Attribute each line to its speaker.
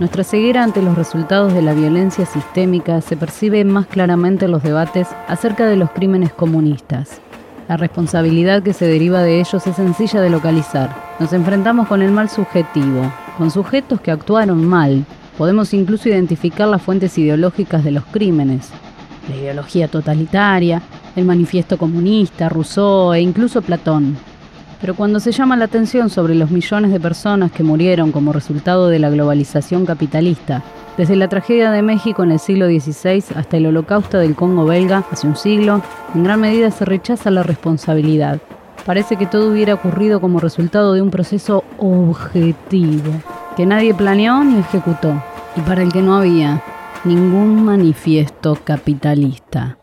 Speaker 1: Nuestra ceguera ante los resultados de la violencia sistémica se percibe más claramente en los debates acerca de los crímenes comunistas. La responsabilidad que se deriva de ellos es sencilla de localizar. Nos enfrentamos con el mal subjetivo, con sujetos que actuaron mal. Podemos incluso identificar las fuentes ideológicas de los crímenes. La ideología totalitaria, el manifiesto comunista, Rousseau e incluso Platón. Pero cuando se llama la atención sobre los millones de personas que murieron como resultado de la globalización capitalista, desde la tragedia de México en el siglo XVI hasta el holocausto del Congo belga hace un siglo, en gran medida se rechaza la responsabilidad. Parece que todo hubiera ocurrido como resultado de un proceso objetivo, que nadie planeó ni ejecutó, y para el que no había ningún manifiesto capitalista.